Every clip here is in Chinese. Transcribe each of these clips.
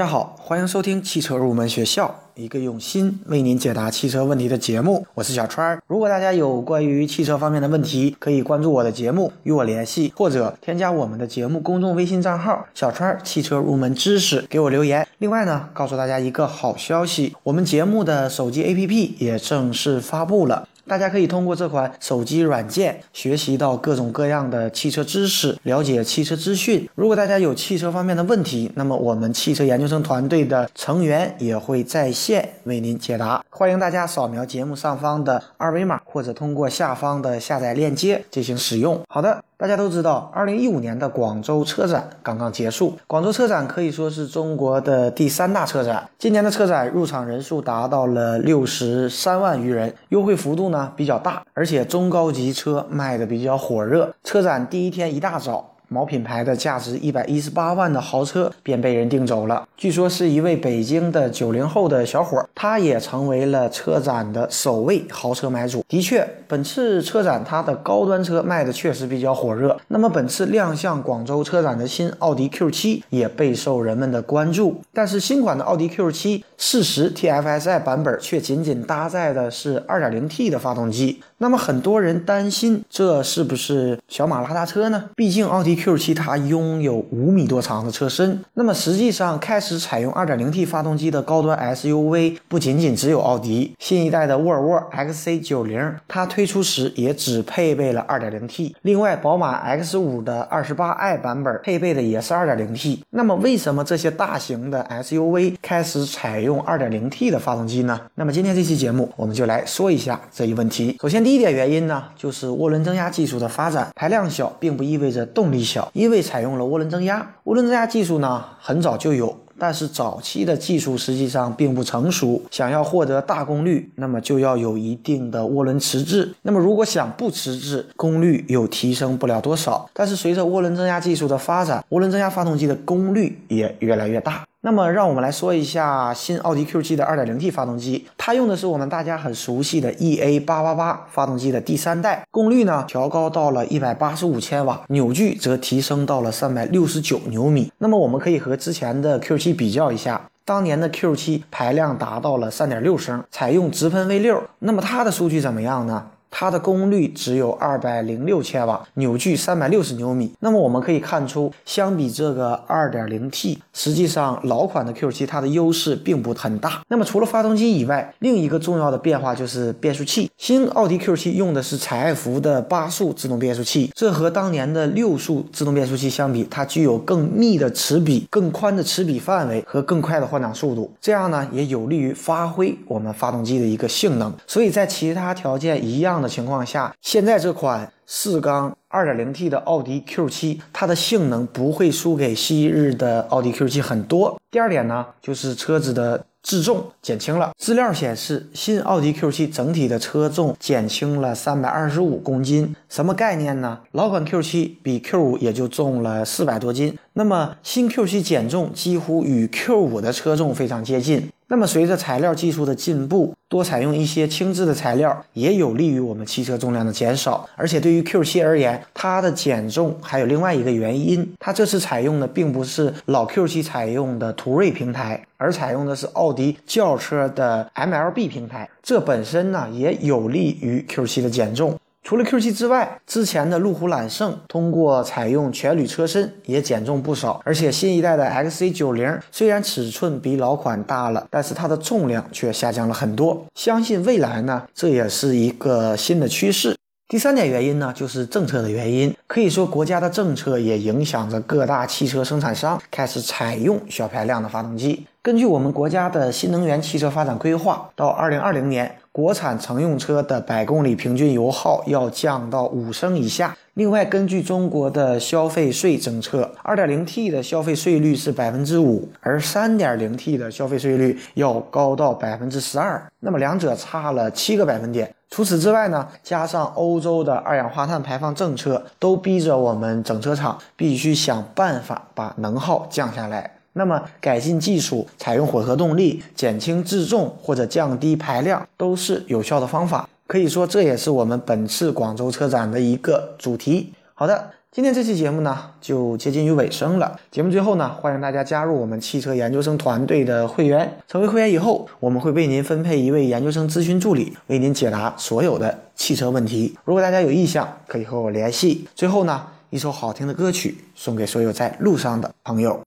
大家好，欢迎收听汽车入门学校，一个用心为您解答汽车问题的节目。我是小川儿。如果大家有关于汽车方面的问题，可以关注我的节目与我联系，或者添加我们的节目公众微信账号“小川儿汽车入门知识”给我留言。另外呢，告诉大家一个好消息，我们节目的手机 APP 也正式发布了。大家可以通过这款手机软件学习到各种各样的汽车知识，了解汽车资讯。如果大家有汽车方面的问题，那么我们汽车研究生团队的成员也会在线为您解答。欢迎大家扫描节目上方的二维码，或者通过下方的下载链接进行使用。好的。大家都知道，二零一五年的广州车展刚刚结束。广州车展可以说是中国的第三大车展。今年的车展入场人数达到了六十三万余人，优惠幅度呢比较大，而且中高级车卖的比较火热。车展第一天一大早。某品牌的价值一百一十八万的豪车便被人订走了，据说是一位北京的九零后的小伙，他也成为了车展的首位豪车买主。的确，本次车展它的高端车卖的确实比较火热。那么本次亮相广州车展的新奥迪 Q7 也备受人们的关注，但是新款的奥迪 Q7 四十 TFSI 版本却仅仅搭载的是二点零 T 的发动机。那么很多人担心这是不是小马拉大车呢？毕竟奥迪 Q7 它拥有五米多长的车身。那么实际上开始采用 2.0T 发动机的高端 SUV 不仅仅只有奥迪，新一代的沃尔沃 XC90 它推出时也只配备了 2.0T。另外，宝马 X5 的 28i 版本配备的也是 2.0T。那么为什么这些大型的 SUV 开始采用 2.0T 的发动机呢？那么今天这期节目我们就来说一下这一问题。首先第。一点原因呢，就是涡轮增压技术的发展，排量小并不意味着动力，因为采用了涡轮增压。涡轮增压技术呢，很早就有，但是早期的技术实际上并不成熟。想要获得大功率，那么就要有一定的涡轮迟滞。那么如果想不迟滞，功率又提升不了多少。但是随着涡轮增压技术的发展，涡轮增压发动机的功率也越来越大。那么，让我们来说一下新奥迪 Q7 的 2.0T 发动机，它用的是我们大家很熟悉的 EA888 发动机的第三代，功率呢调高到了185千瓦，扭矩则提升到了369牛米。那么我们可以和之前的 Q7 比较一下，当年的 Q7 排量达到了3.6升，采用直喷 V6，那么它的数据怎么样呢？它的功率只有二百零六千瓦，扭矩三百六十牛米。那么我们可以看出，相比这个二点零 T，实际上老款的 Q7 它的优势并不很大。那么除了发动机以外，另一个重要的变化就是变速器。新奥迪 Q7 用的是采埃孚的八速自动变速器，这和当年的六速自动变速器相比，它具有更密的齿比、更宽的齿比范围和更快的换挡速度。这样呢，也有利于发挥我们发动机的一个性能。所以在其他条件一样。的情况下，现在这款四缸 2.0T 的奥迪 Q7，它的性能不会输给昔日的奥迪 Q7 很多。第二点呢，就是车子的自重减轻了。资料显示，新奥迪 Q7 整体的车重减轻了325公斤，什么概念呢？老款 Q7 比 Q5 也就重了400多斤，那么新 Q7 减重几乎与 Q5 的车重非常接近。那么，随着材料技术的进步，多采用一些轻质的材料，也有利于我们汽车重量的减少。而且，对于 Q7 而言，它的减重还有另外一个原因，它这次采用的并不是老 Q7 采用的途锐平台，而采用的是奥迪轿车的 MLB 平台，这本身呢也有利于 Q7 的减重。除了 Q7 之外，之前的路虎揽胜通过采用全铝车身也减重不少，而且新一代的 XC90 虽然尺寸比老款大了，但是它的重量却下降了很多。相信未来呢，这也是一个新的趋势。第三点原因呢，就是政策的原因。可以说，国家的政策也影响着各大汽车生产商开始采用小排量的发动机。根据我们国家的新能源汽车发展规划，到二零二零年，国产乘用车的百公里平均油耗要降到五升以下。另外，根据中国的消费税政策，二点零 T 的消费税率是百分之五，而三点零 T 的消费税率要高到百分之十二。那么两者差了七个百分点。除此之外呢，加上欧洲的二氧化碳排放政策，都逼着我们整车厂必须想办法把能耗降下来。那么，改进技术、采用混合动力、减轻自重或者降低排量，都是有效的方法。可以说，这也是我们本次广州车展的一个主题。好的，今天这期节目呢，就接近于尾声了。节目最后呢，欢迎大家加入我们汽车研究生团队的会员。成为会员以后，我们会为您分配一位研究生咨询助理，为您解答所有的汽车问题。如果大家有意向，可以和我联系。最后呢，一首好听的歌曲送给所有在路上的朋友。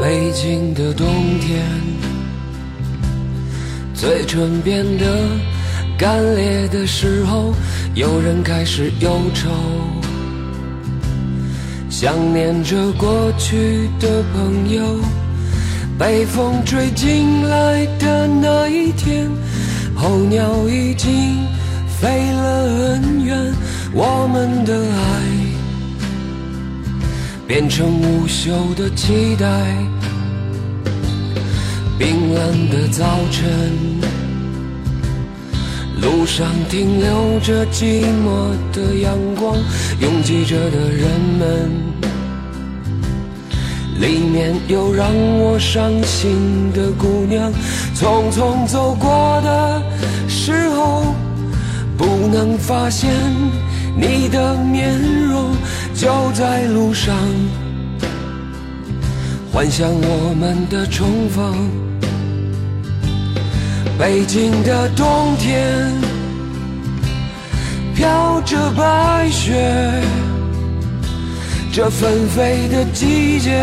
北京的冬天，嘴唇变得干裂的时候，有人开始忧愁。想念着过去的朋友，被风吹进来的那一天，候鸟已经飞了很远，我们的爱变成无休的期待。冰冷的早晨，路上停留着寂寞的阳光，拥挤着的人们。里面有让我伤心的姑娘，匆匆走过的时候，不能发现你的面容，就在路上，幻想我们的重逢。北京的冬天，飘着白雪。这纷飞的季节，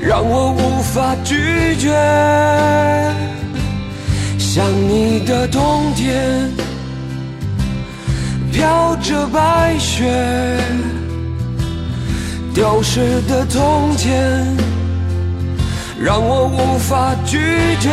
让我无法拒绝。想你的冬天，飘着白雪，丢失的从前，让我无法拒绝。